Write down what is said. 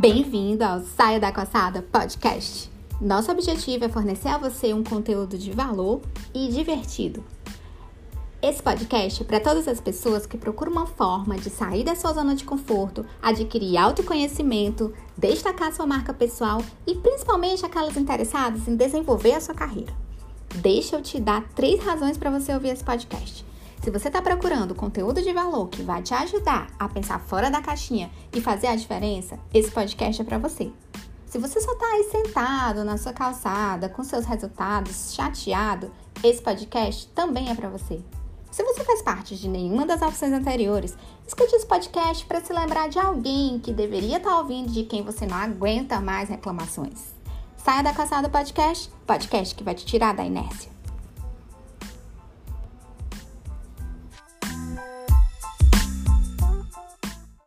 Bem-vindo ao Saia da Coçada Podcast. Nosso objetivo é fornecer a você um conteúdo de valor e divertido. Esse podcast é para todas as pessoas que procuram uma forma de sair da sua zona de conforto, adquirir autoconhecimento, destacar sua marca pessoal e principalmente aquelas interessadas em desenvolver a sua carreira. Deixa eu te dar três razões para você ouvir esse podcast. Se você está procurando conteúdo de valor que vai te ajudar a pensar fora da caixinha e fazer a diferença, esse podcast é para você. Se você só está aí sentado na sua calçada com seus resultados, chateado, esse podcast também é para você. Se você faz parte de nenhuma das opções anteriores, escute esse podcast para se lembrar de alguém que deveria estar tá ouvindo de quem você não aguenta mais reclamações. Saia da Caçada Podcast, podcast que vai te tirar da inércia.